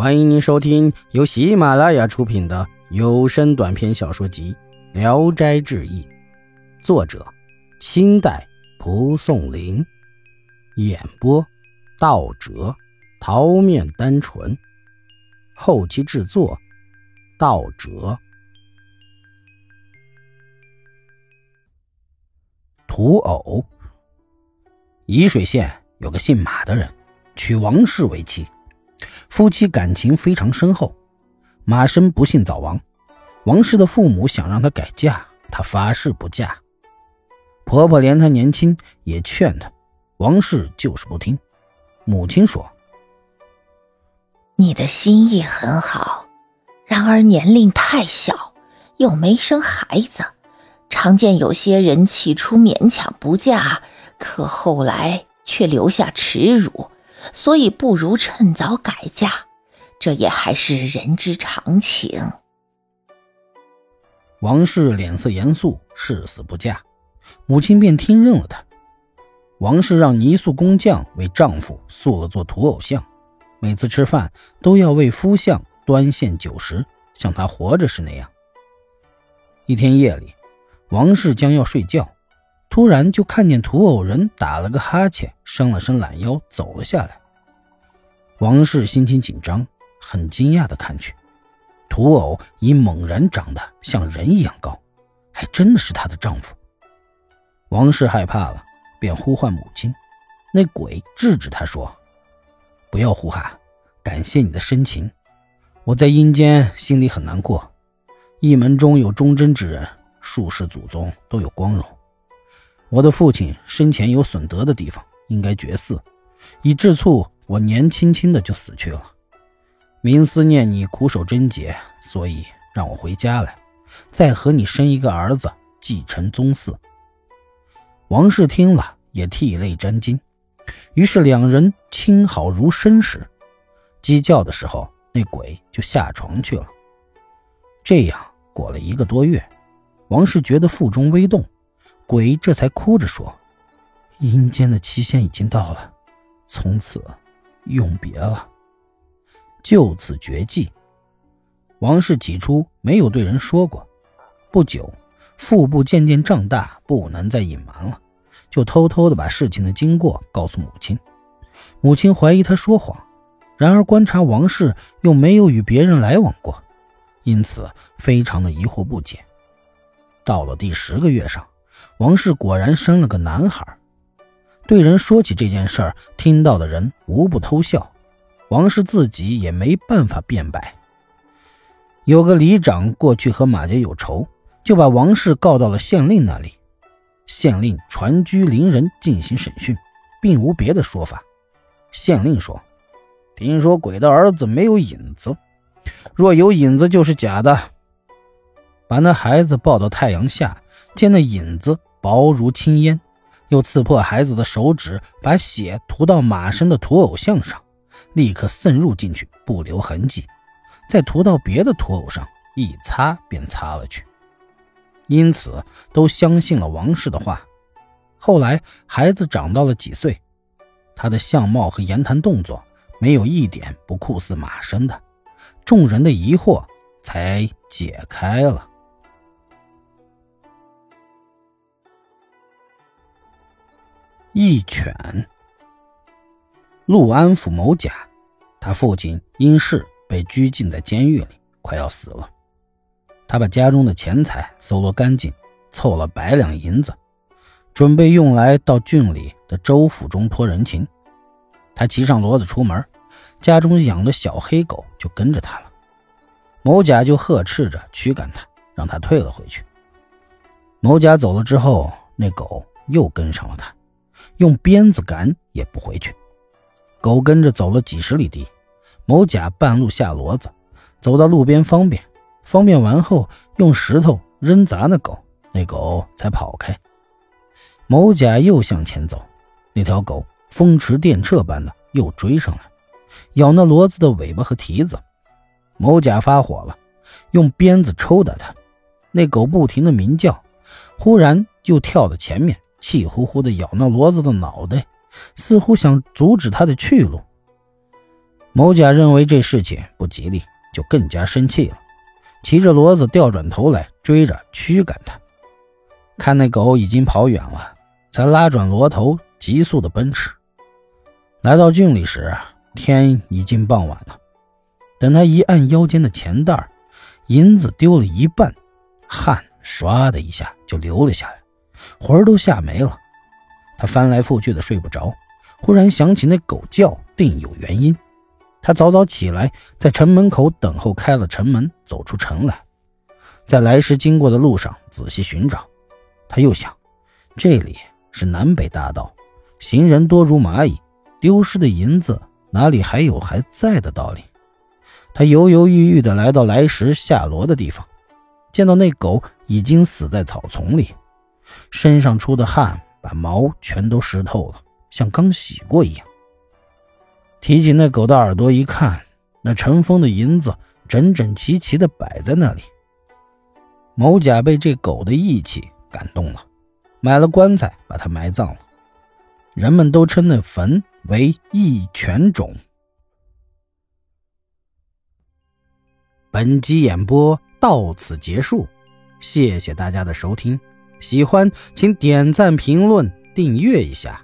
欢迎您收听由喜马拉雅出品的有声短篇小说集《聊斋志异》，作者：清代蒲松龄，演播：道哲、桃面单纯，后期制作：道哲。土偶。沂水县有个姓马的人，娶王氏为妻。夫妻感情非常深厚，马生不幸早亡，王氏的父母想让她改嫁，她发誓不嫁。婆婆怜她年轻，也劝她，王氏就是不听。母亲说：“你的心意很好，然而年龄太小，又没生孩子，常见有些人起初勉强不嫁，可后来却留下耻辱。”所以不如趁早改嫁，这也还是人之常情。王氏脸色严肃，誓死不嫁，母亲便听任了他。王氏让泥塑工匠为丈夫塑了座土偶像，每次吃饭都要为夫相端献酒食，像他活着时那样。一天夜里，王氏将要睡觉。突然就看见土偶人打了个哈欠，伸了伸懒腰，走了下来。王氏心情紧张，很惊讶的看去，土偶已猛然长得像人一样高，还真的是她的丈夫。王氏害怕了，便呼唤母亲。那鬼制止她说：“不要呼喊，感谢你的深情。我在阴间心里很难过。一门中有忠贞之人，数世祖宗都有光荣。”我的父亲生前有损德的地方，应该绝嗣，以致促我年轻轻的就死去了。明思念你苦守贞洁，所以让我回家来，再和你生一个儿子，继承宗嗣。王氏听了也涕泪沾襟，于是两人亲好如生时。鸡叫的时候，那鬼就下床去了。这样过了一个多月，王氏觉得腹中微动。鬼这才哭着说：“阴间的期限已经到了，从此永别了，就此绝迹。”王氏起初没有对人说过，不久，腹部渐渐胀大，不能再隐瞒了，就偷偷的把事情的经过告诉母亲。母亲怀疑他说谎，然而观察王氏又没有与别人来往过，因此非常的疑惑不解。到了第十个月上。王氏果然生了个男孩，对人说起这件事儿，听到的人无不偷笑。王氏自己也没办法辩白。有个里长过去和马家有仇，就把王氏告到了县令那里。县令传居邻人进行审讯，并无别的说法。县令说：“听说鬼的儿子没有影子，若有影子就是假的。”把那孩子抱到太阳下。见那影子薄如轻烟，又刺破孩子的手指，把血涂到马身的土偶像上，立刻渗入进去，不留痕迹。再涂到别的土偶上，一擦便擦了去。因此都相信了王氏的话。后来孩子长到了几岁，他的相貌和言谈动作没有一点不酷似马身的，众人的疑惑才解开了。一犬。陆安府某甲，他父亲因事被拘禁在监狱里，快要死了。他把家中的钱财搜罗干净，凑了百两银子，准备用来到郡里的州府中托人情。他骑上骡子出门，家中养的小黑狗就跟着他了。某甲就呵斥着驱赶他，让他退了回去。某甲走了之后，那狗又跟上了他。用鞭子赶也不回去，狗跟着走了几十里地，某甲半路下骡子，走到路边方便，方便完后用石头扔砸那狗，那狗才跑开。某甲又向前走，那条狗风驰电掣般的又追上来，咬那骡子的尾巴和蹄子。某甲发火了，用鞭子抽打它，那狗不停的鸣叫，忽然就跳到前面。气呼呼地咬那骡子的脑袋，似乎想阻止他的去路。某甲认为这事情不吉利，就更加生气了，骑着骡子调转头来追着驱赶他。看那狗已经跑远了，才拉转骡头，急速的奔驰。来到郡里时，天已经傍晚了。等他一按腰间的钱袋，银子丢了一半，汗唰的一下就流了下来，魂儿都吓没了。他翻来覆去的睡不着，忽然想起那狗叫，定有原因。他早早起来，在城门口等候，开了城门，走出城来，在来时经过的路上仔细寻找。他又想，这里是南北大道，行人多如蚂蚁，丢失的银子哪里还有还在的道理？他犹犹豫豫地来到来时下罗的地方，见到那狗已经死在草丛里，身上出的汗把毛全都湿透了，像刚洗过一样。提起那狗的耳朵一看，那尘封的银子整整齐齐地摆在那里。某甲被这狗的义气。感动了，买了棺材把它埋葬了。人们都称那坟为义泉冢。本集演播到此结束，谢谢大家的收听。喜欢请点赞、评论、订阅一下。